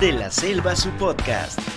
De la Selva, su podcast.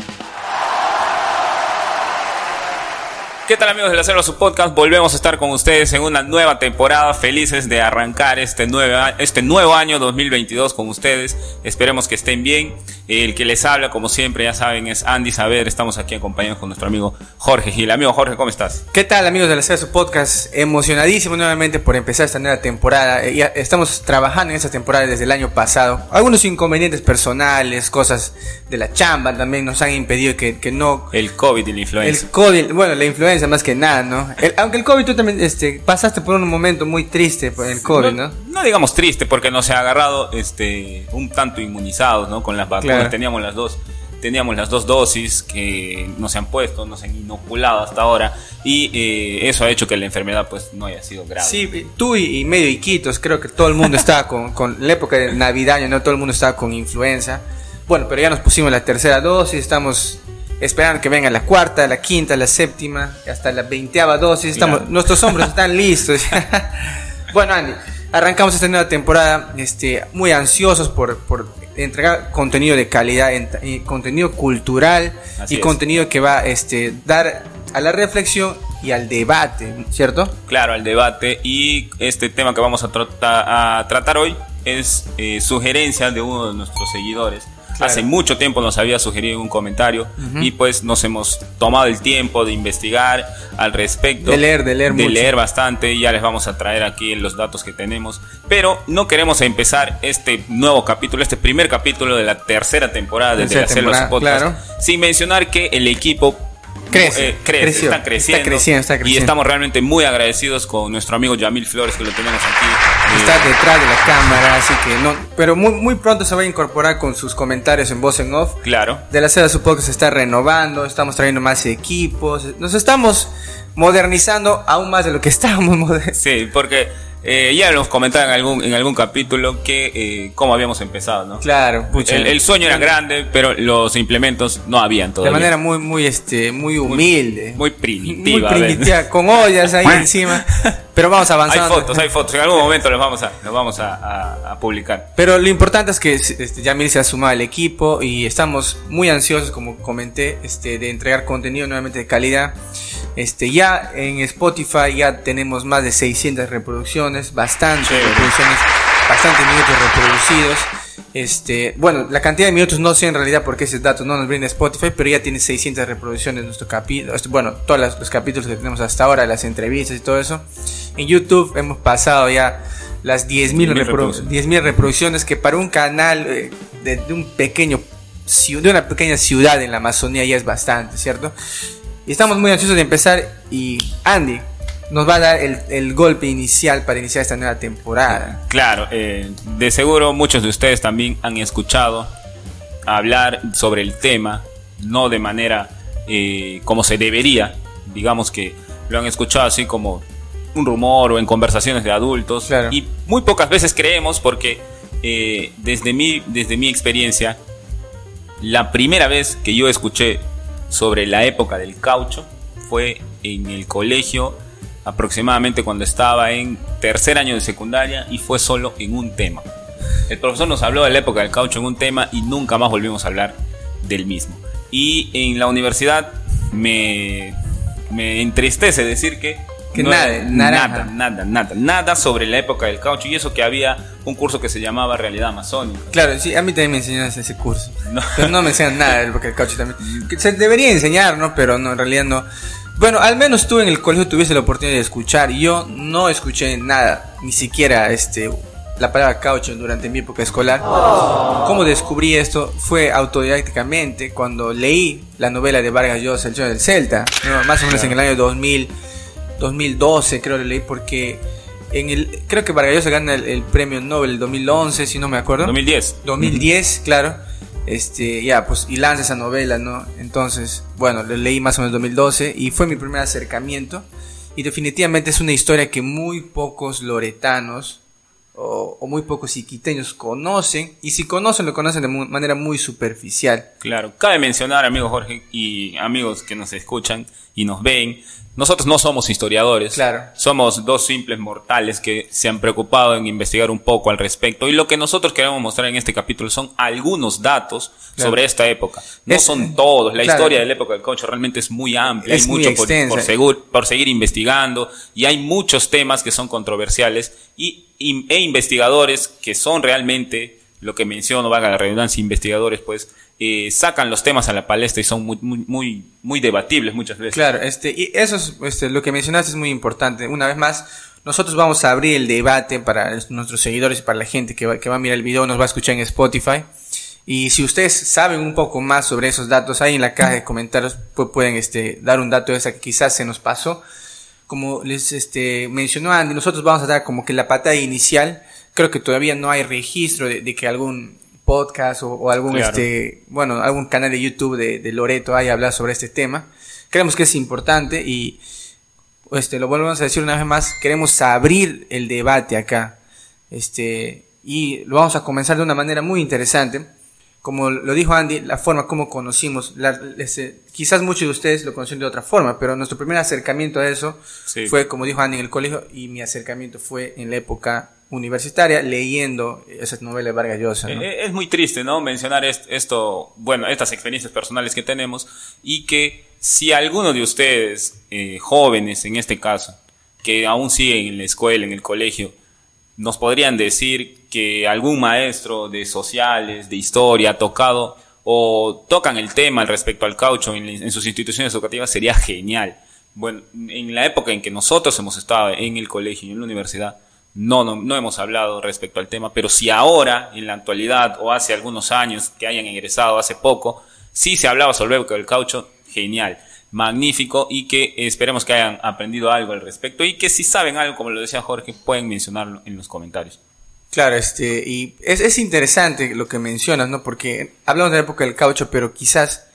¿Qué tal amigos de la Selva, su podcast? Volvemos a estar con ustedes en una nueva temporada, felices de arrancar este, nuevo, este nuevo año 2022 con ustedes. Esperemos que estén bien. El que les habla, como siempre, ya saben, es Andy Saber. Estamos aquí acompañados con nuestro amigo Jorge Gil. Amigo Jorge, ¿cómo estás? ¿Qué tal amigos de la Selva, su podcast? Emocionadísimo nuevamente por empezar esta nueva temporada. Eh, estamos trabajando en esta temporada desde el año pasado. Algunos inconvenientes personales, cosas de la chamba también nos han impedido que, que no El COVID y la influenza. El COVID, bueno, la más que nada, ¿no? El- aunque el COVID tú también este, pasaste por un momento muy triste por el COVID, ¿no? no digamos triste, porque nos ha agarrado este, un tanto inmunizados ¿no? con las vacunas. Claro. Teníamos las dos. Teníamos las dos dosis que no se han puesto, no se han inoculado hasta ahora y eh, eso ha hecho que la enfermedad pues no haya sido grave. Sí, tú y, y medio Iquitos, creo que todo el mundo estaba con, con la época de Navidad, ¿no? Todo el mundo estaba con influenza. Bueno, pero ya nos pusimos la tercera dosis, estamos esperando que venga la cuarta, la quinta, la séptima, hasta la veinteava dosis. Estamos, Claro. Nuestros hombros están listos. bueno, Andy, arrancamos esta nueva temporada este, muy ansiosos por, por entregar contenido de calidad, contenido cultural Así y es. contenido que va a este, dar a la reflexión y al debate, ¿cierto? claro, al debate. Y este tema que vamos a tratar hoy es eh, sugerencia de uno de nuestros seguidores. Claro. Hace mucho tiempo nos había sugerido un comentario y pues nos hemos tomado el tiempo de investigar al respecto. De leer, de leer De mucho. leer bastante y ya les vamos a traer aquí los datos que tenemos. Pero no queremos empezar este nuevo capítulo, este primer capítulo de la tercera temporada de, Tercera De la Selva, su temporada, podcast, claro. sin mencionar que el equipo Crece, eh, crece, creció, está creciendo. está creciendo, está Y creciendo. estamos realmente muy agradecidos con nuestro amigo Yamil Flores que lo tenemos aquí. Eh, Está detrás de la cámara, así que no. Pero muy, muy pronto se va a incorporar con sus comentarios en voz en off. claro. De la seda supongo que se está renovando, estamos trayendo más equipos, nos estamos modernizando aún más de lo que estábamos modernizando. Sí, porque eh, ya nos comentaban en algún, en algún capítulo que eh, cómo habíamos empezado, ¿no? Claro, pucha. El, el sueño era grande, pero los implementos no habían de todavía. manera muy, muy, este, muy humilde. muy muy primitiva. ver. primitiva, con ollas ahí encima. Pero vamos Hay avanzando. fotos, hay fotos. En algún momento los vamos a, los vamos a, a- a publicar. Pero lo importante es que este, Yamil se ha sumado al equipo y estamos muy ansiosos, como comenté, este, de entregar contenido nuevamente de calidad. Este, ya en Spotify ya tenemos más de 600 reproducciones, bastantes Chévere. reproducciones, bastantes minutos reproducidos. Este, bueno, la cantidad de minutos no sé en realidad porque ese dato no nos brinda Spotify, pero ya tiene 600 reproducciones nuestro capítulo, este, bueno, todos los, los capítulos que tenemos hasta ahora, las entrevistas y todo eso. En YouTube hemos pasado ya las 10.000 10.000 reprodu- reproducciones. 10.000 reproducciones que para un canal eh, de, de un pequeño de una pequeña ciudad en la Amazonía ya es bastante, ¿cierto? Y estamos muy ansiosos de empezar y Andy nos va a dar el, el golpe inicial para iniciar esta nueva temporada. Claro, eh, de seguro muchos de ustedes también han escuchado hablar sobre el tema, no de manera eh, como se debería, digamos que lo han escuchado así como un rumor o en conversaciones de adultos Claro. y muy pocas veces creemos porque eh, desde, mi, desde mi experiencia, la primera vez que yo escuché sobre la época del caucho fue en el colegio aproximadamente cuando estaba en tercer año de secundaria y fue solo en un tema. El profesor nos habló de la época del caucho en un tema y nunca más volvimos a hablar del mismo. Y en la universidad me, me entristece decir que... Que no nada, nada, nada, nada, nada sobre la época del caucho y eso que había un curso que se llamaba Realidad Amazónica. Claro, sí, a mí también me enseñaron ese curso. No. Pero no me enseñan nada del porque el caucho también. que se debería enseñar, ¿no? Pero no, en realidad no. Bueno, al menos tú en el colegio tuviste la oportunidad de escuchar. Yo no escuché nada, ni siquiera este la palabra caucho durante mi época escolar. ¿Cómo descubrí esto? Fue autodidácticamente cuando leí la novela de Vargas Llosa, El sueño del Celta, ¿no? más o menos en el año 2000, 2012 creo que leí porque en el creo que Vargas Llosa gana el, el premio Nobel el 2011, si no me acuerdo. 2010. 2010, claro. Este, ya, pues, y lanza esa novela, ¿no? Entonces, bueno, lo leí más o menos en 2012 y fue mi primer acercamiento. Y definitivamente es una historia que muy pocos loretanos o, o muy pocos iquiteños conocen, y si conocen, lo conocen de manera muy superficial. Claro, cabe mencionar, amigo Jorge, y amigos que nos escuchan y nos ven, nosotros no somos historiadores. Claro. Somos dos simples mortales que se han preocupado en investigar un poco al respecto. Y lo que nosotros queremos mostrar en este capítulo son algunos datos Claro. sobre esta época. No Es- son todos. La claro. historia de la época del caucho realmente es muy amplia. Es hay mucho por, por segur- por seguir investigando. Y hay muchos temas que son controversiales. Y, y- e investigadores que son realmente, lo que menciono, valga la redundancia, investigadores, pues, eh, sacan los temas a la palestra y son muy, muy, muy, muy debatibles muchas veces. Claro, este, y eso es, este, lo que mencionaste es muy importante. Una vez más, nosotros vamos a abrir el debate para es- nuestros seguidores y para la gente que va, que va a mirar el video, nos va a escuchar en Spotify. Y si ustedes saben un poco más sobre esos datos, ahí en la caja de comentarios pu- pueden este, dar un dato de esa que quizás se nos pasó. Como les este, mencionó Andy, nosotros vamos a dar como que la patada inicial. Creo que todavía no hay registro de que algún podcast o, o algún Claro. este, bueno, algún canal de YouTube de, de Loreto haya hablado sobre este tema. Creemos que es importante y este, lo volvemos a decir una vez más, queremos abrir el debate acá. Este, y lo vamos a comenzar de una manera muy interesante. Como lo dijo Andy, la forma como conocimos, la- ese- quizás muchos de ustedes lo conocieron de otra forma, pero nuestro primer acercamiento a eso Sí. fue, como dijo Andy, en el colegio y mi acercamiento fue en la época universitaria leyendo esas novelas de Vargas Llosa. ¿no? Eh, Es muy triste, ¿no? Mencionar est- esto, bueno, estas experiencias personales que tenemos y que si alguno de ustedes, eh, jóvenes en este caso, que aún siguen en la escuela, en el colegio, nos podrían decir que algún maestro de sociales, de historia, ha tocado o tocan el tema respecto al caucho en, en sus instituciones educativas, sería genial. Bueno, en la época en que nosotros hemos estado en el colegio y en la universidad, no, no, no hemos hablado respecto al tema, pero si ahora, en la actualidad, o hace algunos años que hayan egresado, hace poco, sí se hablaba sobre el caucho, genial, magnífico, y que esperemos que hayan aprendido algo al respecto, y que si saben algo, como lo decía Jorge, pueden mencionarlo en los comentarios. Claro, este, y es, es interesante lo que mencionas, ¿no? Porque hablamos de la época del caucho, pero quizás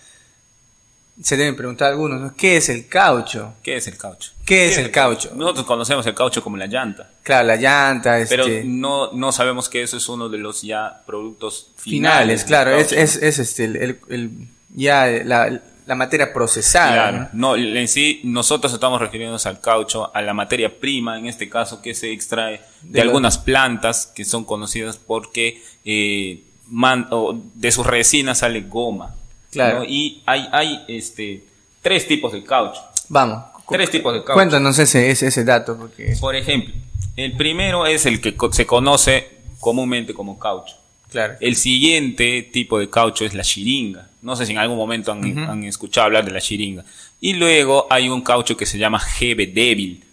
se deben preguntar algunos, ¿no? ¿Qué es el caucho? ¿Qué es el caucho? ¿Qué es el caucho? Nosotros conocemos el caucho como la llanta, Claro, la llanta, este, pero no, no sabemos que eso es uno de los ya productos finales, finales. claro, es, es, es este, el, el- el- ya la, la materia procesada, Claro, ¿no? no, en sí nosotros estamos refiriéndonos al caucho, a la materia prima, en este caso, que se extrae de, De lo- algunas plantas que son conocidas porque eh, man- o de sus resinas sale goma. Claro. ¿no? Y hay, hay este, tres tipos de caucho. Vamos, Tres tipos de caucho. cuéntanos ese, ese, ese dato, porque, Por ejemplo, el primero es el que se conoce comúnmente como caucho. claro, El siguiente tipo de caucho es la chiringa. No sé si en algún momento han, han escuchado hablar de la chiringa. Y luego hay un caucho que se llama GB débil.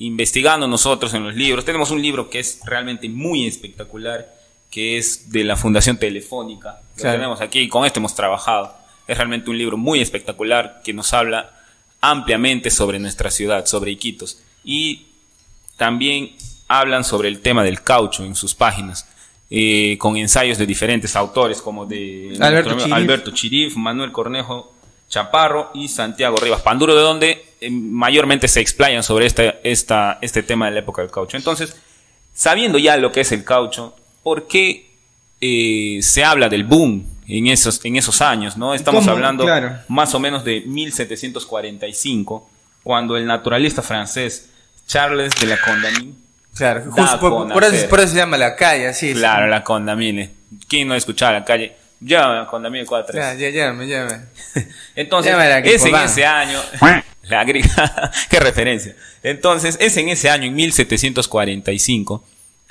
Investigando nosotros en los libros, tenemos un libro que es realmente muy espectacular, que es de la Fundación Telefónica. Lo Claro. tenemos aquí y con este hemos trabajado. Es realmente un libro muy espectacular que nos habla ampliamente sobre nuestra ciudad, sobre Iquitos. Y también hablan sobre el tema del caucho en sus páginas, eh, con ensayos de diferentes autores, como de Alberto amigo Chirif. Alberto Chirif, Manuel Cornejo Chaparro y Santiago Rivas Panduro, de donde eh, mayormente se explayan sobre esta, esta, este tema de la época del caucho. Entonces, sabiendo ya lo que es el caucho, ¿por qué eh, se habla del boom en esos, en esos años? ¿no? Estamos ¿Cómo? hablando Claro. más o menos de 1745, cuando el naturalista francés Charles de la Condamine, claro, justo por, por eso, por eso se llama la calle, así es. claro, la Condamine, ¿quién no ha escuchado la calle? Ya, la Condamine 4 Ya, ya, llámame, llámame. Entonces, Llámame a es en ese año. La gri- Qué referencia. Entonces, es en ese año, en 1745,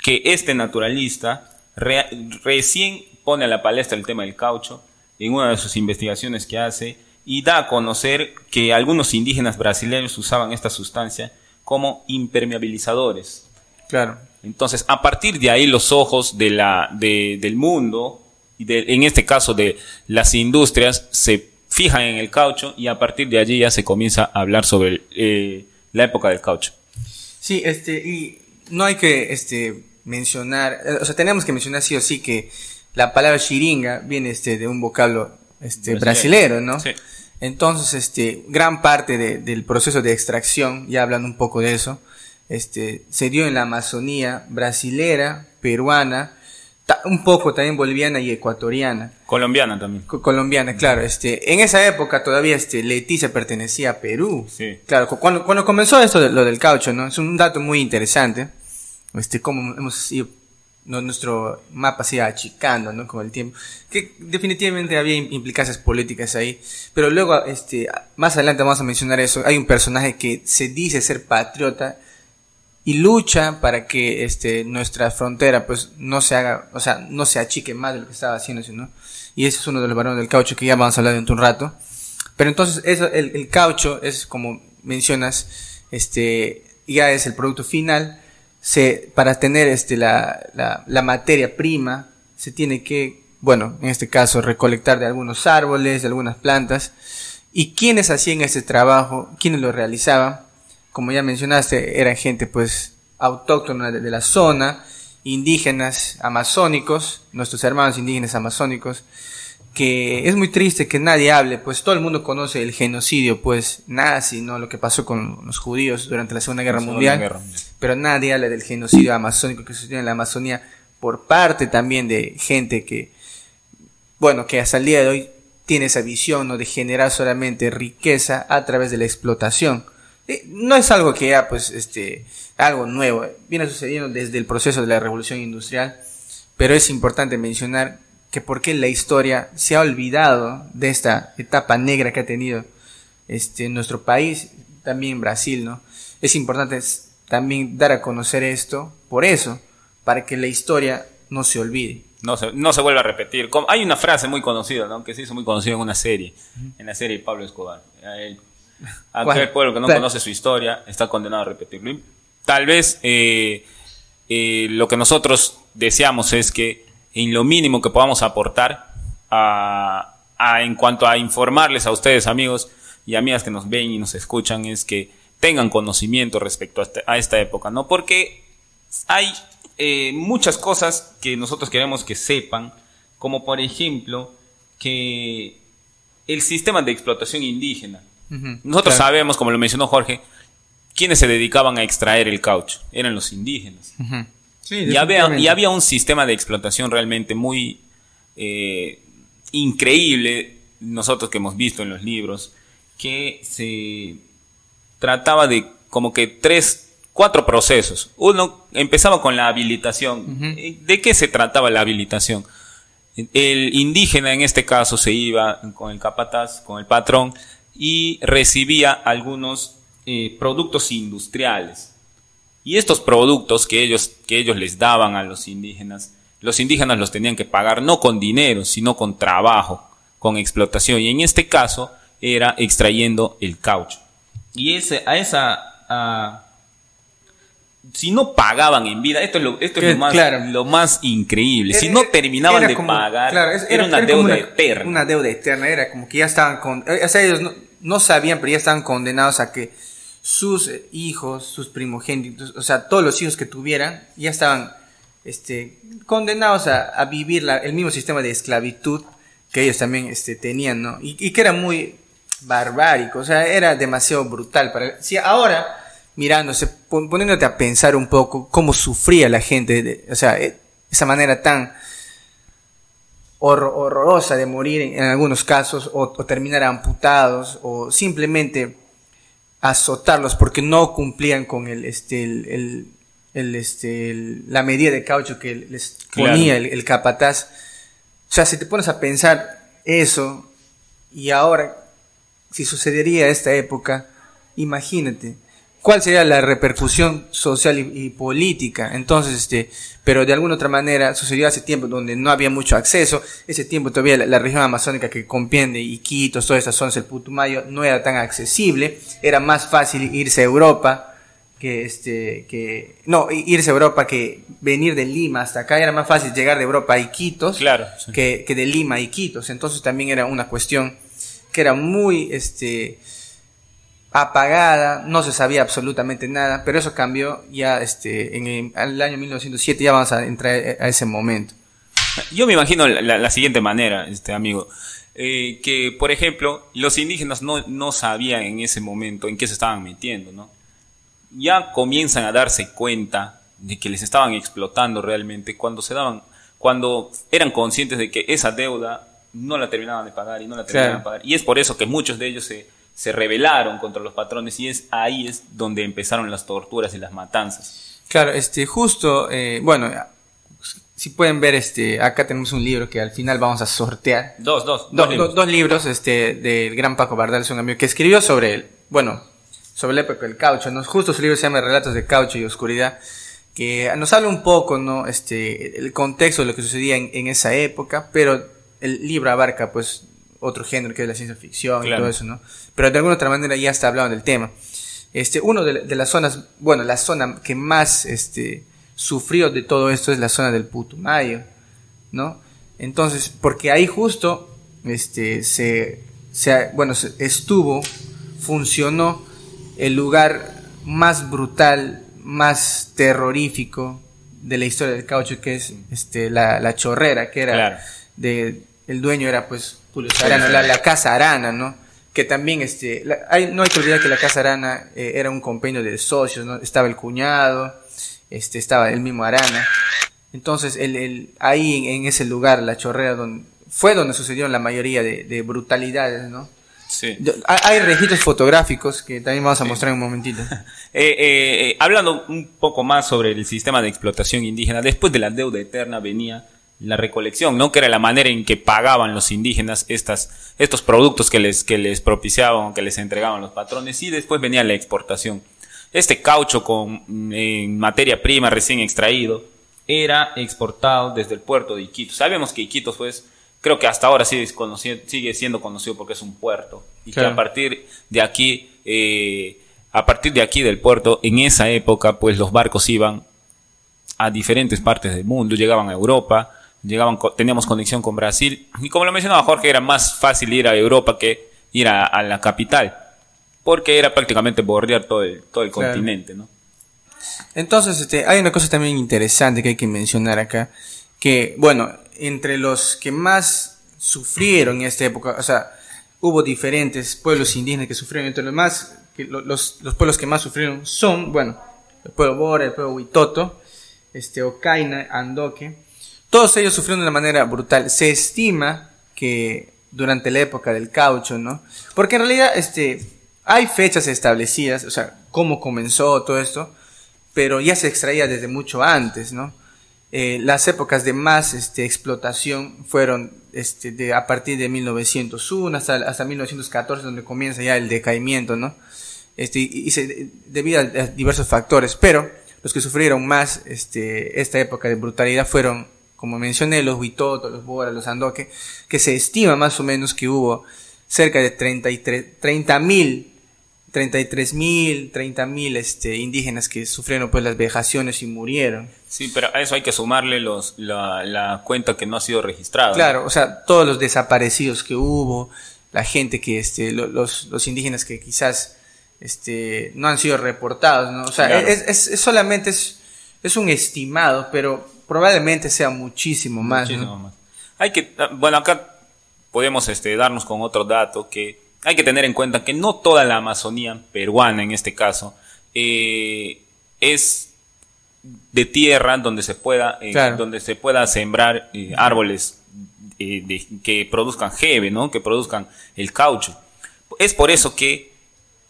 que este naturalista re- recién pone a la palestra el tema del caucho en una de sus investigaciones que hace y da a conocer que algunos indígenas brasileños usaban esta sustancia como impermeabilizadores. Claro. Entonces, a partir de ahí, los ojos de la, de- del mundo, y de- en este caso de las industrias, se fijan en el caucho y a partir de allí ya se comienza a hablar sobre eh, la época del caucho. Sí, este, y no hay que este, mencionar, eh, o sea, tenemos que mencionar sí o sí que la palabra chiringa viene este, de un vocablo este, brasilero, ¿no? Sí. Entonces, este, gran parte de- del proceso de extracción, ya hablando un poco de eso, este, se dio en la Amazonía brasilera, peruana, un poco también boliviana y ecuatoriana. Colombiana también. colombiana, claro. Este, en esa época todavía este, Leticia pertenecía a Perú. Sí. Claro, cuando, cuando comenzó esto de, lo del caucho, ¿no? Es un dato muy interesante. Este, cómo hemos ido, nuestro mapa se iba achicando, ¿no? Con el tiempo. Que definitivamente había implicancias políticas ahí. Pero luego, este, más adelante vamos a mencionar eso. Hay un personaje que se dice ser patriota y lucha para que este nuestra frontera pues no se haga, o sea, no se achique más de lo que estaba haciendo, ¿no? Y ese es uno de los varones del caucho que ya vamos a hablar dentro de un rato. Pero entonces eso, el caucho es como mencionas, este ya es el producto final. Se, para tener este la, la, la materia prima se tiene que, bueno, en este caso recolectar de algunos árboles, de algunas plantas. ¿Y quiénes hacían ese trabajo? ¿Quiénes lo realizaban? como ya mencionaste, eran gente pues autóctona de, la zona, indígenas amazónicos, nuestros hermanos indígenas amazónicos, que es muy triste que nadie hable, pues todo el mundo conoce el genocidio, pues nazi, ¿no? Lo que pasó con los judíos durante la Segunda Guerra, Mundial, pero nadie habla del genocidio amazónico que sucedió en la Amazonía por parte también de gente que, bueno, que hasta el día de hoy tiene esa visión, ¿no? De generar solamente riqueza a través de la explotación. Eh, no es algo que ya, pues, este, algo nuevo. Viene sucediendo desde el proceso de la revolución industrial, pero es importante mencionar que porque la historia se ha olvidado de esta etapa negra que ha tenido este, nuestro país, también Brasil, ¿no? Es importante también dar a conocer esto, por eso, para que la historia no se olvide. No se, no se vuelva a repetir. Hay una frase muy conocida, ¿no? Que se hizo muy conocida en una serie, en la serie de Pablo Escobar. Aquel pueblo que no conoce su historia está condenado a repetirlo. Tal vez eh, eh, lo que nosotros deseamos es que en lo mínimo que podamos aportar a, en cuanto a informarles a ustedes amigos y amigas que nos ven y nos escuchan es que tengan conocimiento respecto a, este, esta época, ¿no? Porque hay eh, muchas cosas que nosotros queremos que sepan, como por ejemplo que el sistema de explotación indígena nosotros sabemos, como lo mencionó Jorge, quienes se dedicaban a extraer el caucho. Eran los indígenas. y, había, y, había, un sistema de explotación realmente muy eh, increíble, nosotros que hemos visto en los libros, que se trataba de como que tres, cuatro procesos. Uno empezaba con la habilitación. ¿De qué se trataba la habilitación? El indígena en este caso se iba con el capataz, con el patrón, y recibía algunos eh, productos industriales. Y estos productos que ellos, que ellos les daban a los indígenas, los indígenas los tenían que pagar no con dinero, sino con trabajo, con explotación. Y en este caso era extrayendo el caucho. Y ese, a esa... si no pagaban en vida, esto es lo, esto es lo, más, lo más increíble, si no terminaban de pagar, era, una deuda eterna. Una deuda eterna, era como que ya estaban con... O sea, ellos no, no sabían, pero ya estaban condenados a que sus hijos, sus primogénitos, o sea, todos los hijos que tuvieran, ya estaban este, condenados a, vivir el mismo sistema de esclavitud que ellos también este, tenían, ¿no? Y, que era muy barbárico, o sea, era demasiado brutal para... Si ahora, mirándose, poniéndote a pensar un poco cómo sufría la gente, o sea, e, esa manera tan horrorosa de morir en, algunos casos o, terminar amputados o simplemente azotarlos porque no cumplían con el este el, este la medida de caucho que les ponía el, capataz. O sea si te pones a pensar eso y ahora si sucedería esta época imagínate cuál sería la repercusión social y, política. Entonces, este, pero de alguna otra manera sucedió hace tiempo donde no había mucho acceso. Ese tiempo todavía la, región amazónica que comprende Iquitos, todas esas zonas del Putumayo, no era tan accesible. Era más fácil irse a Europa que este, que, no, irse a Europa que venir de Lima hasta acá. Era más fácil llegar de Europa a Iquitos claro, que, que de Lima a Iquitos. Entonces también era una cuestión que era muy, este, apagada, no se sabía absolutamente nada, pero eso cambió ya este, en el, año 1907, ya vamos a entrar a ese momento. Yo me imagino la, siguiente manera, este amigo, eh, que por ejemplo los indígenas no, no sabían en ese momento en qué se estaban metiendo, ¿no? ya comienzan a darse cuenta de que les estaban explotando realmente cuando se daban, cuando eran conscientes de que esa deuda no la terminaban de pagar y no la terminaban de pagar. Y es por eso que muchos de ellos se, se rebelaron contra los patrones y es ahí es donde empezaron las torturas y las matanzas. Claro, este, justo, eh, bueno, si pueden ver, este, acá tenemos un libro que al final vamos a sortear. Dos, dos, dos, libros. dos libros, este, del gran Paco Bardal, es un amigo que escribió sobre él, bueno, sobre la época del caucho, ¿no? Justo su libro se llama Relatos de Caucho y Oscuridad, que nos habla un poco, ¿no? Este, el contexto de lo que sucedía en, esa época, pero el libro abarca, pues, otro género que es la ciencia ficción y todo eso, ¿no? Pero de alguna otra manera ya está hablando del tema. Este, uno de, de las zonas, bueno, la zona que más, este, sufrió de todo esto es la zona del Putumayo, ¿no? Entonces, porque ahí justo, este, se, se bueno, estuvo, funcionó el lugar más brutal, más terrorífico de la historia del caucho, que es este, la, la chorrera, que era de, el dueño era pues Julio Arana, la, casa Arana, ¿no? Que también, este, hay, no hay que olvidar que la casa Arana eh, era un compendio de socios, ¿no? Estaba el cuñado, este, estaba el mismo Arana. Entonces, el, el, ahí en, ese lugar, la chorrera, donde, fue donde sucedieron la mayoría de, de brutalidades, ¿no? Sí. Hay registros fotográficos que también vamos a mostrar en un momentito. Eh, eh, eh, hablando un poco más sobre el sistema de explotación indígena, después de la deuda eterna venía la recolección, ¿no? Que era la manera en que pagaban los indígenas estas, estos productos que les, que les propiciaban, que les entregaban los patrones, y después venía la exportación. Este caucho con en materia prima recién extraído era exportado desde el puerto de Iquitos. Sabemos que Iquitos, pues, creo que hasta ahora sigue, sigue siendo conocido porque es un puerto. Y que a partir de aquí, eh, a partir de aquí del puerto, en esa época, pues los barcos iban a diferentes partes del mundo, llegaban a Europa, llegaban, teníamos conexión con Brasil. Y como lo mencionaba Jorge, era más fácil ir a Europa que ir a, la capital. Porque era prácticamente bordear todo el, todo el continente, ¿no? Entonces, este, hay una cosa también interesante que hay que mencionar acá, que, bueno, entre los que más sufrieron en esta época, o sea, hubo diferentes pueblos indígenas que sufrieron, entre los más, que los, los pueblos que más sufrieron son, bueno, el pueblo Bora, el pueblo Huitoto, este, Ocaina, Andoque, todos ellos sufrieron de una manera brutal. Se estima que durante la época del caucho, ¿no? Porque en realidad, este, hay fechas establecidas, o sea, cómo comenzó todo esto, pero ya se extraía desde mucho antes, ¿no? Eh, las épocas de más este, explotación fueron este, a partir de 1901 hasta, hasta 1914, donde comienza ya el decaimiento, ¿no? Este, y, se, debido a, diversos factores, pero los que sufrieron más este, esta época de brutalidad fueron, como mencioné, los Huitotos, los Bora, los Andoque, que se estima más o menos que hubo cerca de 30 mil 33 mil, 30 mil este, indígenas que sufrieron pues las vejaciones y murieron. Sí, pero a eso hay que sumarle los, la, cuenta que no ha sido registrada. Claro, o sea, todos los desaparecidos que hubo, la gente que, este, los, los indígenas que quizás este, no han sido reportados, ¿no? O sea, es, es, solamente es, es un estimado, pero probablemente sea muchísimo más. Muchísimo más. Hay que, bueno, acá podemos este, darnos con otro dato que hay que tener en cuenta que no toda la Amazonía peruana, en este caso, eh, es de tierra donde se pueda, eh, donde se pueda sembrar eh, árboles que produzcan jeve, ¿no? Que produzcan el caucho. Es por eso que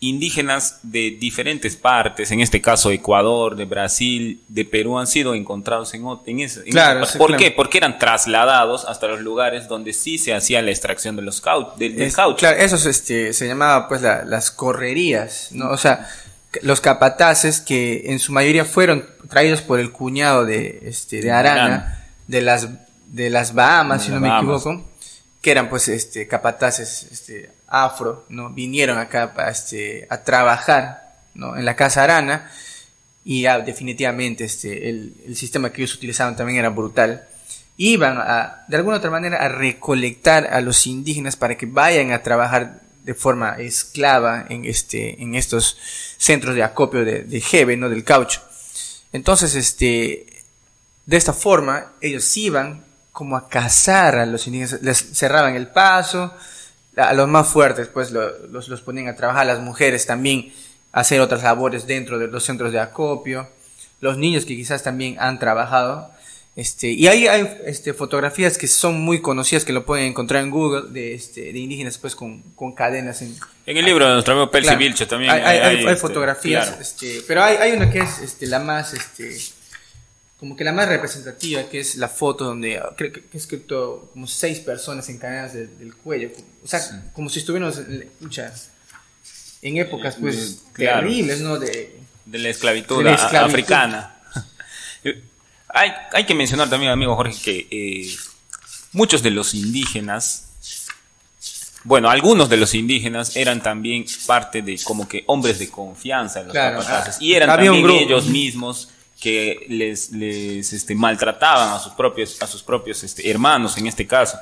indígenas de diferentes partes, en este caso Ecuador, de Brasil, de Perú, han sido encontrados en, en, ese, claro, ¿Por qué? Porque eran trasladados hasta los lugares donde sí se hacía la extracción de los del, caucho. Claro, eso este, se llamaba pues las correrías, ¿no? O sea, los capataces que en su mayoría fueron traídos por el cuñado de, este, de Arana, de las, de las Bahamas, si no me equivoco, que eran pues este, capataces este, afro, ¿no? Vinieron acá a, este, a trabajar, ¿no? En la Casa Arana y definitivamente este, el, el, sistema que ellos utilizaban también era brutal. Iban de alguna otra manera, a recolectar a los indígenas para que vayan a trabajar de forma esclava en, este, en estos centros de acopio de, de Jeve, ¿no? Del caucho. Entonces, este, de esta forma, ellos iban como a cazar a los indígenas, les cerraban el paso, a los más fuertes, pues los, los ponían a trabajar, las mujeres también hacer otras labores dentro de los centros de acopio, los niños que quizás también han trabajado. Este, y ahí hay este, fotografías que son muy conocidas que lo pueden encontrar en Google de, este, de indígenas pues con, con cadenas en, En el libro de nuestro amigo Percy Claro. Vilche también Hay, hay- hay- hay este, fotografías, claro. este, pero hay, hay una que es este, la más, este, como que la más representativa, que es la foto donde ah, creo que he escrito como seis personas encadenadas de- del cuello, o sea, como si estuviéramos en, en épocas pues Eh, claro. terribles, ¿no? De, de la esclavitud, De la a- esclavitud. africana. hay, hay que mencionar también, amigo Jorge, que eh, muchos de los indígenas, bueno, algunos de los indígenas eran también parte de como que hombres de confianza en los Claro, ah, Y eran también ellos mismos que les, les este, maltrataban a sus propios, a sus propios este, hermanos en este caso.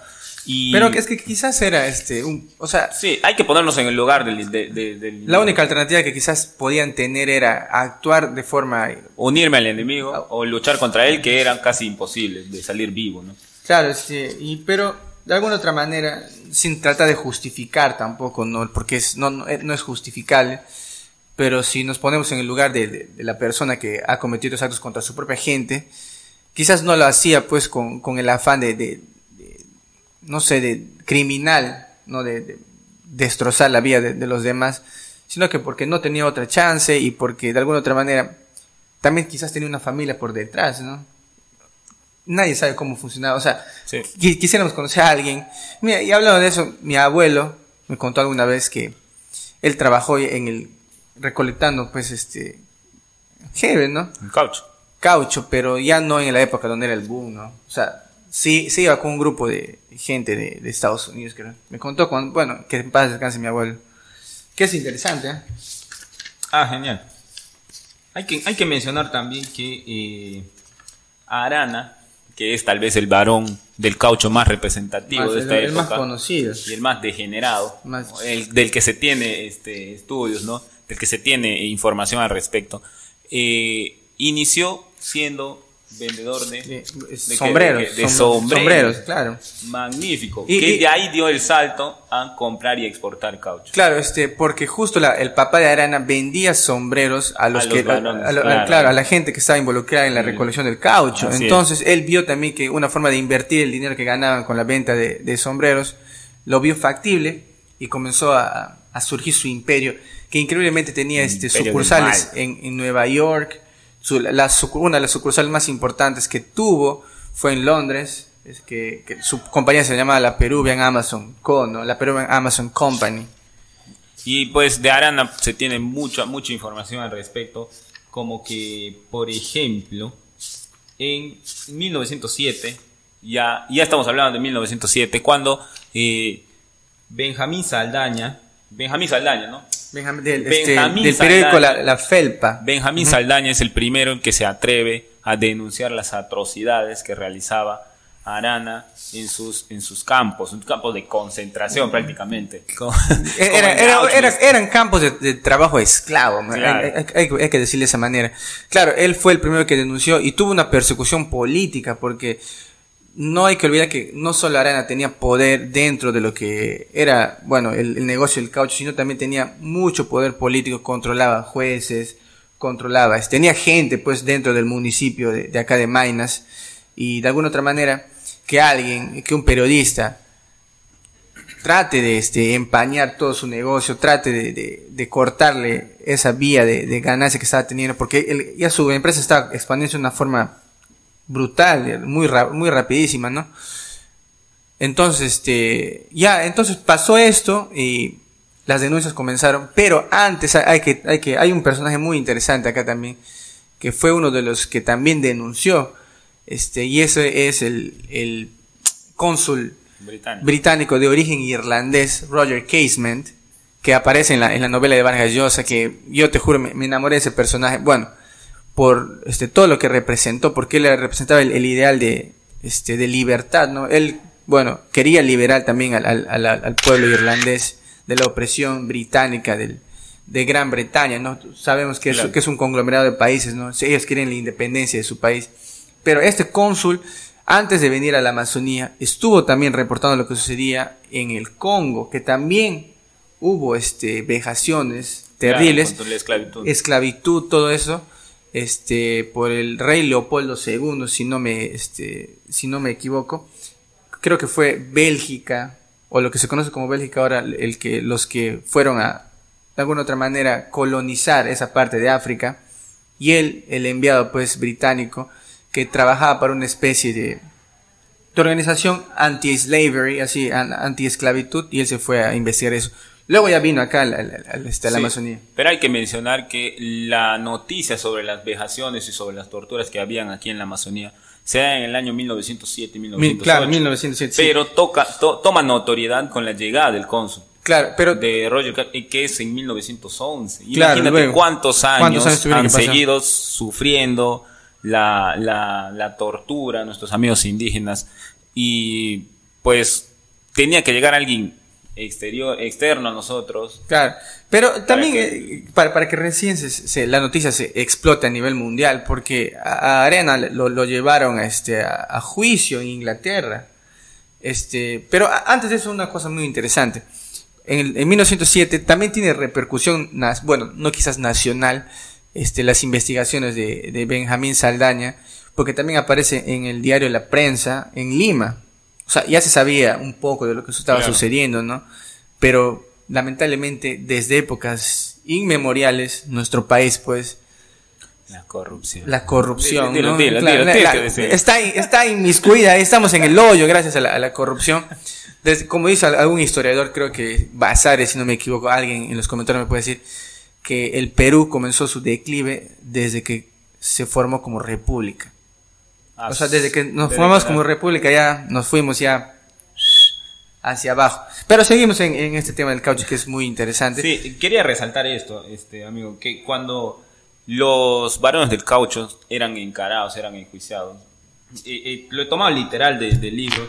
Y, pero que es que quizás era, este, un, o sea, Sí, hay que ponernos en el lugar del... de- de- del- la única alternativa que quizás podían tener era actuar de forma unirme al enemigo o luchar contra él, que era casi imposible de salir vivo, ¿no? Claro, este, y, pero de alguna otra manera, sin tratar de justificar tampoco, ¿no? porque es, no, no, no es justificable, pero si nos ponemos en el lugar de, de- de la persona que ha cometido estos actos contra su propia gente, quizás no lo hacía pues con, con el afán de, no sé, de criminal, ¿no? De, de destrozar la vida de, de los demás, sino que porque no tenía otra chance y porque de alguna otra manera también quizás tenía una familia por detrás, ¿no? Nadie sabe cómo funcionaba, o sea, Sí. qui- quisiéramos conocer a alguien. Mira, y hablando de eso, mi abuelo me contó alguna vez que él trabajó en el recolectando pues este heavy, ¿no? Un caucho. Caucho, pero ya no en la época donde era el boom, ¿no? O sea, sí, se iba con un grupo de gente de, de Estados Unidos, creo. Me contó cuando, bueno, que en paz descanse mi abuelo. Que es interesante, ¿eh? Ah, genial. Hay que, hay que mencionar también que eh, Arana, que es tal vez el varón del caucho más representativo Más- de el- esta el época. más conocido. Y el más degenerado. El, del que se tiene este, estudios, ¿no? Del que se tiene información al respecto. Eh, inició siendo vendedor de, De- ¿de sombreros, De, qué? De som- sombreros. sombreros, claro. Magnífico. Y- que y- de ahí dio el salto a comprar y exportar caucho. Claro, este, porque justo la- el papá de Arana vendía sombreros a los A los que, a- varones, a a- claro. claro, a la gente que estaba involucrada en la recolección del caucho. Así es. Entonces, él vio también que una forma de invertir el dinero que ganaban con la venta de, de sombreros, lo vio factible y comenzó a, a surgir su imperio, que increíblemente tenía este, sucursales en, en Nueva York. Su- la, sucu- una de las sucursales más importantes que tuvo fue en Londres, es que, que su compañía se llamaba la Peruvian Amazon Co, ¿no? la Peruvian Amazon Company. Y pues de Arana se tiene mucha, mucha información al respecto, como que, por ejemplo, en 1907, ya, ya estamos hablando de 1907, cuando eh, Benjamín Saldaña, Benjamín Saldaña, ¿no? Benjamín- del, este, Benjamín del periódico la, Saldaña. La Felpa. Benjamín Saldaña es el primero en que se atreve a denunciar las atrocidades que realizaba Arana en sus, en sus campos, en campos de concentración prácticamente. Era- era- era- eran campos de, de trabajo esclavo. Claro. hay- hay que decirle de esa manera. Claro, él fue el primero que denunció y tuvo una persecución política porque no hay que olvidar que no solo Arana tenía poder dentro de lo que era, bueno, el, negocio del caucho, sino también tenía mucho poder político, controlaba jueces, controlaba, tenía gente pues dentro del municipio de, acá de Mainas. Y de alguna otra manera que alguien, que un periodista trate de este, empañar todo su negocio, trate de, de- de cortarle esa vía de, de ganancia que estaba teniendo, porque él- ya su empresa estaba expandiéndose de una forma brutal, muy, ra- muy rapidísima, ¿no? Entonces, este, ya, entonces pasó esto y las denuncias comenzaron, pero antes hay que, hay que, hay un personaje muy interesante acá también, que fue uno de los que también denunció, este, y ese es el, el cónsul Británico. británico de origen irlandés, Roger Casement, que aparece en la, en la novela de Vargas Llosa, que yo te juro, me, me enamoré de ese personaje, bueno, por este, todo lo que representó, porque él representaba el, el ideal de, este, de libertad, ¿no? Él, bueno, quería liberar también al, al, al- al pueblo irlandés de la opresión británica del, de Gran Bretaña, ¿no? Sabemos que es, Claro. que es un conglomerado de países, ¿no? Ellos quieren la independencia de su país. Pero este cónsul, antes de venir a la Amazonía, estuvo también reportando lo que sucedía en el Congo, que también hubo este, vejaciones terribles. esclavitud, todo eso, este, por el rey Leopoldo II, si no me, este, si no me equivoco. Creo que fue Bélgica, o lo que se conoce como Bélgica ahora, el que, los que fueron a, de alguna otra manera, colonizar esa parte de África, y él, el enviado, pues, británico, que trabajaba para una especie de, de organización anti-slavery, así, an- anti-esclavitud, y él se fue a investigar eso. Luego ya vino acá al- al- al- este, a la Sí, Amazonía. Pero hay que mencionar que la noticia sobre las vejaciones y sobre las torturas que habían aquí en la Amazonía se da en el año 1907 y Mil- 1908. claro, 1907. sí. Pero toca, to- toma notoriedad con la llegada del cónsul Claro, pero de Roger que es en 1911. Claro, Imagínate luego. cuántos años, ¿Cuántos años tuvieron han seguido sufriendo la, la, la tortura, nuestros amigos indígenas. Y pues tenía que llegar alguien exterior, externo a nosotros. Claro, pero también que- eh, para, para que recién se, se- la noticia se explote a nivel mundial, porque a, Arena lo, lo llevaron a, este, a, a juicio en Inglaterra. Este, pero antes de eso, una cosa muy interesante. En, el- en 1907 también tiene repercusión, nas- bueno, no quizás nacional, este, las investigaciones de, de Benjamín Saldaña, porque también aparece en el diario La Prensa en Lima. O sea, ya se sabía un poco de lo que estaba Claro. sucediendo, ¿no? Pero lamentablemente desde épocas inmemoriales nuestro país pues La corrupción. la corrupción Dilo, ¿no? dilo, Claro, dilo, la- tienes la- que decir. está está inmiscuida estamos en el hoyo gracias a la, a la corrupción Desde- como dice al- algún historiador creo que Basares si no me equivoco alguien en los comentarios me puede decir que el Perú comenzó su declive desde que se formó como república o sea, desde que nos desde formamos como república ya nos fuimos ya hacia abajo. Pero seguimos en, en este tema del caucho que es muy interesante. Sí, quería resaltar esto, este amigo, que cuando los varones del caucho eran encarados, eran enjuiciados, eh, eh, lo he tomado literal de- del libro,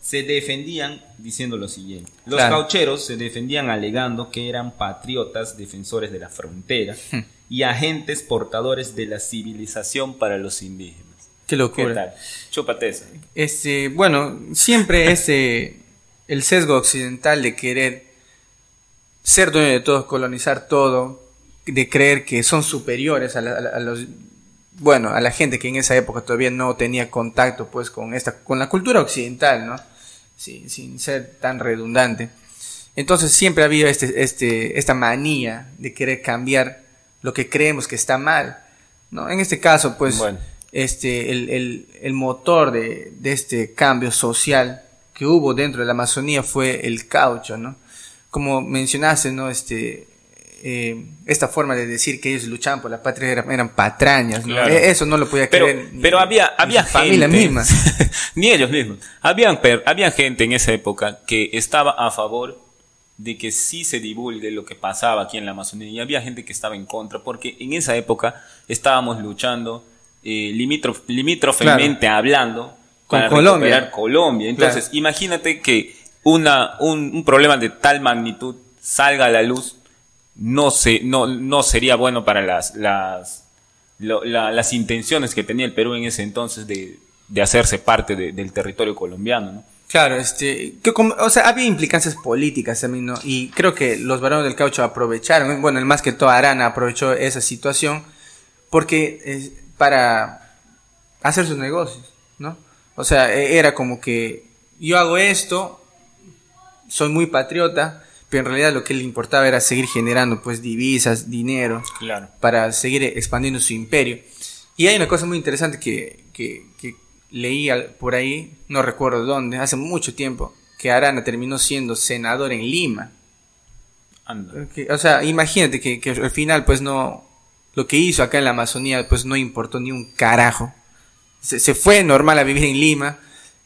se defendían diciendo lo siguiente. Los Claro. caucheros se defendían alegando que eran patriotas defensores de la frontera Hmm. y agentes portadores de la civilización para los indígenas. Qué ¿Qué locura. tal? Chúpate esa. Este, bueno, siempre este el sesgo occidental de querer ser dueño de todo, colonizar todo, de creer que son superiores a, la- a los bueno, a la gente que en esa época todavía no tenía contacto pues con esta con la cultura occidental, ¿no? Sí, sin ser tan redundante. Entonces siempre ha habido este, este, esta manía de querer cambiar lo que creemos que está mal. ¿no? En este caso, pues, Bueno. Este, el, el- el motor de, de este cambio social que hubo dentro de la Amazonía fue el caucho, ¿no? Como mencionaste, ¿no? Este, eh, esta forma de decir que ellos luchaban por la patria eran, eran patrañas, ¿no? Claro. Eso no lo podía Pero, creer. ni- pero había, había gente, misma. ni ellos mismos, habían, había gente en esa época que estaba a favor de que sí se divulgue lo que pasaba aquí en la Amazonía y había gente que estaba en contra porque en esa época estábamos luchando eh, limítrof- limítrofemente hablando Con Colombia. recuperar Colombia. Entonces, Claro. imagínate que una, un, un problema de tal magnitud salga a la luz, no, se, no, no sería bueno para las, las, lo- la- las intenciones que tenía el Perú en ese entonces de, de hacerse parte de- del territorio colombiano. ¿no? Claro, este, que como- o sea, había implicancias políticas también, ¿no? Y creo que los varones del caucho aprovecharon, bueno, el más que todo Arana aprovechó esa situación porque eh, para hacer sus negocios, ¿no? O sea, e- era como que yo hago esto, soy muy patriota, pero en realidad lo que le importaba era seguir generando pues divisas, dinero, Claro. para seguir expandiendo su imperio. Y hay una cosa muy interesante que, que, que leí por ahí, no recuerdo dónde, hace mucho tiempo, que Arana terminó siendo senador en Lima. Anda. O sea, imagínate que, que al final pues no, lo que hizo acá en la Amazonía pues no importó ni un carajo. Se, se fue normal a vivir en Lima,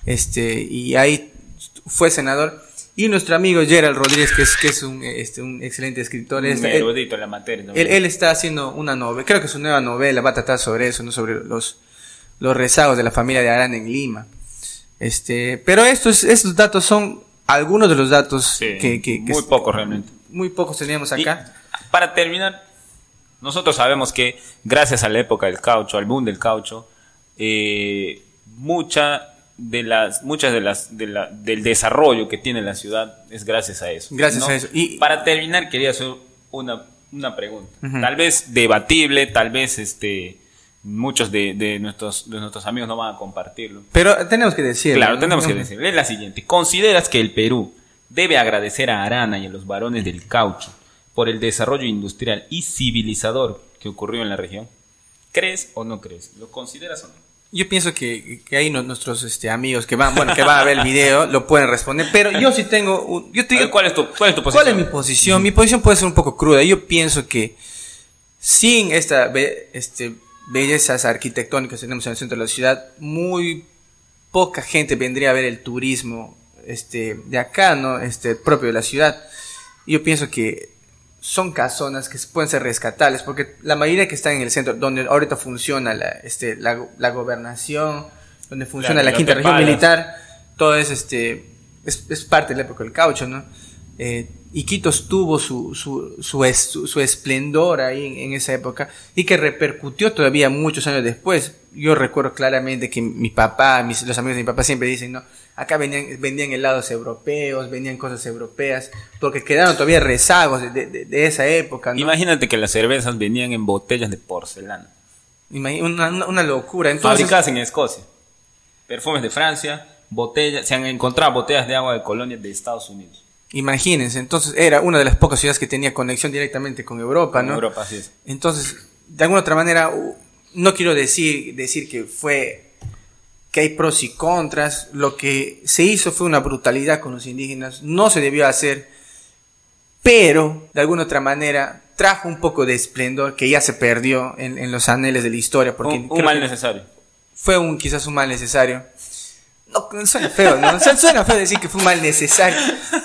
este, y ahí fue senador. Y nuestro amigo Gerald Rodríguez, que es, que es un, este, un excelente escritor, Un es- él- erudito en la materia. ¿no? él, él está haciendo una novela, creo que su nueva novela va a tratar sobre eso, ¿no? sobre los, los rezagos de la familia de Arana en Lima. Este, pero estos, estos datos son algunos de los datos Sí, que, que- que muy es- poco realmente. muy pocos teníamos acá. Y, para terminar, nosotros sabemos que gracias a la época del caucho, al boom del caucho, eh, mucha de las, muchas de las, de la- del desarrollo que tiene la ciudad es gracias a eso. Gracias ¿no? a eso. Y- para terminar, quería hacer una, una pregunta. Tal vez debatible, tal vez este muchos de, de nuestros, de nuestros amigos no van a compartirlo. Pero tenemos que decirlo. Claro, tenemos que decir. Es la siguiente. ¿Consideras que el Perú debe agradecer a Arana y a los varones del caucho por el desarrollo industrial y civilizador que ocurrió en la región? ¿Crees o no crees? ¿Lo consideras o no? Yo pienso que, que ahí no- nuestros este, amigos que van, bueno, que van a ver el video lo pueden responder. Pero yo sí tengo. un- yo te A ver, ¿Cuál es tu, cuál es tu ¿Cuál es posición? mi posición? Mi posición puede ser un poco cruda. Yo pienso que sin esta este, bellezas arquitectónicas que tenemos en el centro de la ciudad, muy poca gente vendría a ver el turismo este, de acá, ¿no? Este, propio de la ciudad. Yo pienso que son casonas que pueden ser rescatables, porque la mayoría que están en el centro, donde ahorita funciona la, este, la, la gobernación, donde funciona la quinta región militar, todo es, este, es, es parte de la época del caucho, ¿no? Eh, Iquitos tuvo su, su, su, es- su- su esplendor ahí en, en esa época y que repercutió todavía muchos años después. Yo recuerdo claramente que mi papá, mis, los amigos de mi papá siempre dicen, no, acá venían, vendían helados europeos, vendían cosas europeas, porque quedaron todavía rezagos de, de- esa época, ¿no? Imagínate que las cervezas venían en botellas de porcelana. Una, una- una locura. Entonces, fabricadas en Escocia. Perfumes de Francia, botellas, se han encontrado botellas de agua de colonia de Estados Unidos. imagínense, entonces era una de las pocas ciudades que tenía conexión directamente con Europa, ¿no? Europa, es. Entonces, de alguna otra manera, no quiero decir, decir que fue que hay pros y contras. Lo que se hizo fue una brutalidad con los indígenas. No se debió hacer, pero de alguna otra manera trajo un poco de esplendor que ya se perdió en, en los anheles de la historia. Porque un, un mal necesario. fue un quizás un mal necesario. No, suena feo, ¿no? Su- Suena feo decir que fue un mal necesario.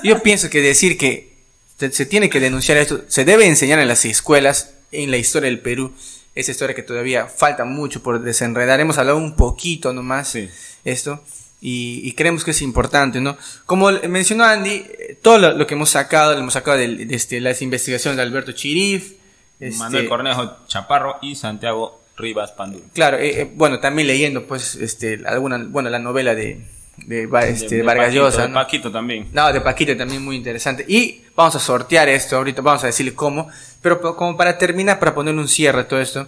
Yo pienso que decir que se tiene que denunciar esto, se debe enseñar en las escuelas, en la historia del Perú, esa historia que todavía falta mucho por desenredar. Hemos hablado un poquito nomás Sí. esto y, y creemos que es importante, ¿no? Como mencionó Andy, eh, todo lo, lo que hemos sacado, lo hemos sacado de, de, este, las investigaciones de Alberto Chirif, este, Manuel Cornejo Chaparro y Santiago Rivas Panduro. Claro, eh, eh, bueno, también leyendo, pues, este, alguna, bueno, la novela de, de, este, De- de Vargas Paquito, Llosa, de ¿no? Paquito también. No, de Paquito también muy interesante. Y vamos a sortear esto ahorita, vamos a decirle cómo. Pero como para terminar, para ponerle un cierre a todo esto,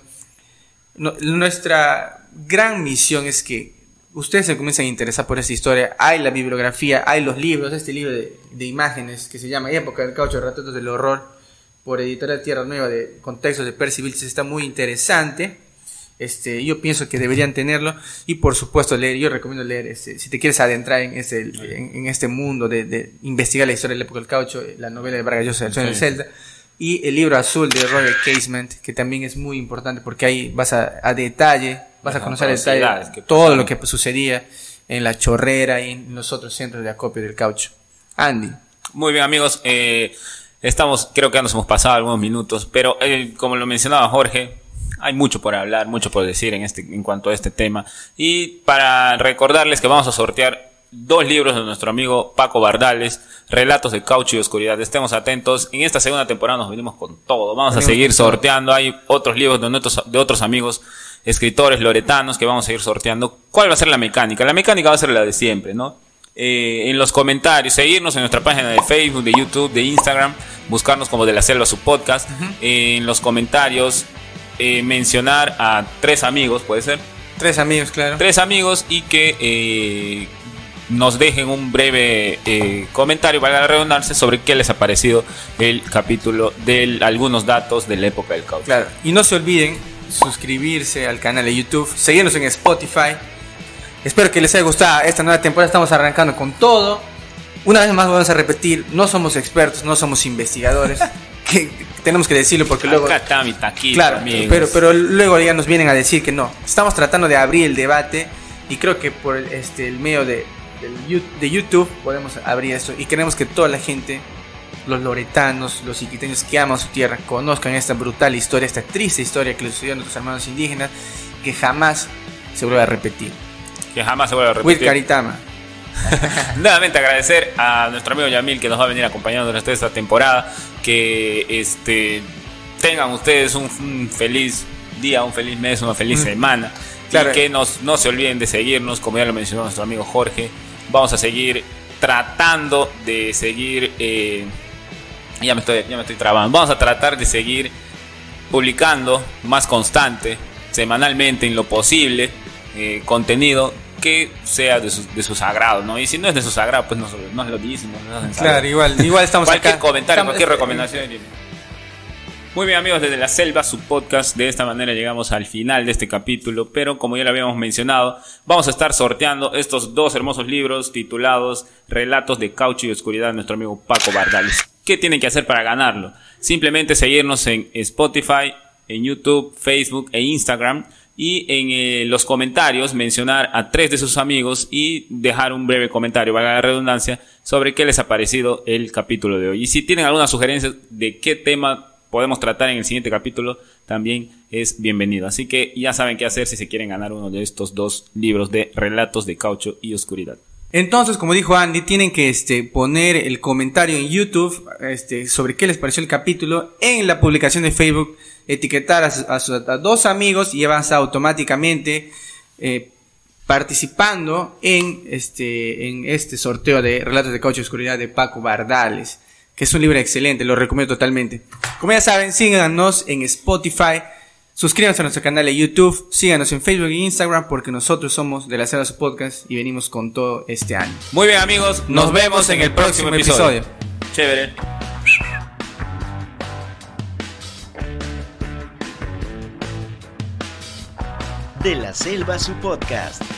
nuestra gran misión es que ustedes se comiencen a interesar por esta historia. Hay la bibliografía, hay los libros, este libro de, de imágenes que se llama Época del Caucho, Retratos del Horror, por Editorial Tierra Nueva, de contextos de Percy Vilches, está muy interesante. Este, yo pienso que deberían tenerlo y por supuesto leer, yo recomiendo leer, este, si te quieres adentrar en este, en, en este mundo de, de investigar la historia de la época del caucho, eh, la novela de Vargas Llosa, El sueño del Sí. Celta, y el libro azul de Roger Casement, que también es muy importante porque ahí vas a, a detalle, vas a Las conocer a detalle que todo lo que sucedía en la chorrera y en los otros centros de acopio del caucho. Andy. Muy bien, amigos. eh, estamos, creo que ya nos hemos pasado algunos minutos, pero eh, como lo mencionaba Jorge, hay mucho por hablar, mucho por decir en, este, en cuanto a este tema. Y para recordarles que vamos a sortear dos libros de nuestro amigo Paco Bardales, Relatos de Caucho y Oscuridad. Estemos atentos. En esta segunda temporada nos venimos con todo. Vamos a seguir sorteando. Hay otros libros de, nuestros, de otros amigos escritores loretanos que vamos a ir sorteando. ¿Cuál va a ser la mecánica? La mecánica va a ser la de siempre, ¿no? Eh, en los comentarios, seguirnos en nuestra página de Facebook, de YouTube, de Instagram, buscarnos como de la selva su podcast. Eh, en los comentarios, eh, mencionar a tres amigos, puede ser, Tres amigos, claro. tres amigos y que eh, nos dejen un breve eh, comentario, valga la redundancia, sobre qué les ha parecido el capítulo de algunos datos de la época del caucho. Claro. Y no se olviden suscribirse al canal de YouTube, seguirnos en Spotify. Espero que les haya gustado esta nueva temporada. Estamos arrancando con todo. Una vez más vamos a repetir, no somos expertos, no somos investigadores. que tenemos que decirlo porque luego Acá está mi taquito, Claro, amigos. pero, pero luego ya nos vienen a decir que no. Estamos tratando de abrir el debate y creo que por el, este, el medio de, de YouTube podemos abrir esto y queremos que toda la gente, los loretanos, los iquiteños que aman su tierra, conozcan esta brutal historia, esta triste historia que les sucedió a nuestros hermanos indígenas, que jamás se vuelva a repetir. que jamás se vuelva a With repetir. Caritama. Nuevamente agradecer a nuestro amigo Yamil que nos va a venir acompañando durante esta temporada. Que este tengan ustedes un, un feliz día, un feliz mes, una feliz semana. Claro. Y que nos, no se olviden de seguirnos, como ya lo mencionó nuestro amigo Jorge. Vamos a seguir tratando de seguir eh, Ya me estoy, ya me estoy trabando. Vamos a tratar de seguir publicando más constante, semanalmente en lo posible, eh, contenido que sea de su, de su sagrado, ¿no? Y si no es de su sagrado, pues nos, nos lo dicen. nos. Claro, igual, igual estamos cualquier acá. comentario, Estamos- cualquier recomendación. Muy bien amigos, desde la selva, su podcast, de esta manera llegamos al final de este capítulo, pero como ya lo habíamos mencionado, vamos a estar sorteando estos dos hermosos libros titulados Relatos de Caucho y Oscuridad de nuestro amigo Paco Bardales. ¿Qué tienen que hacer para ganarlo? Simplemente seguirnos en Spotify, en YouTube, Facebook e Instagram y en eh, los comentarios mencionar a tres de sus amigos y dejar un breve comentario, valga la redundancia, sobre qué les ha parecido el capítulo de hoy. Y si tienen alguna sugerencia de qué tema podemos tratar en el siguiente capítulo, también es bienvenido. Así que ya saben qué hacer si se quieren ganar uno de estos dos libros de relatos de caucho y oscuridad. Entonces, como dijo Andy, tienen que este, poner el comentario en YouTube este, sobre qué les pareció el capítulo en la publicación de Facebook, etiquetar a, dos amigos y ya estar automáticamente eh, participando en este, en este sorteo de Relatos de Caucho Oscuridad de Paco Bardales, que es un libro excelente, lo recomiendo totalmente. Como ya saben, síganos en Spotify, suscríbanse a nuestro canal de YouTube, síganos en Facebook e Instagram porque nosotros somos de la Selva Su Podcast y venimos con todo este año. Muy bien amigos, nos, vemos en el próximo episodio. Chévere. De la selva su podcast.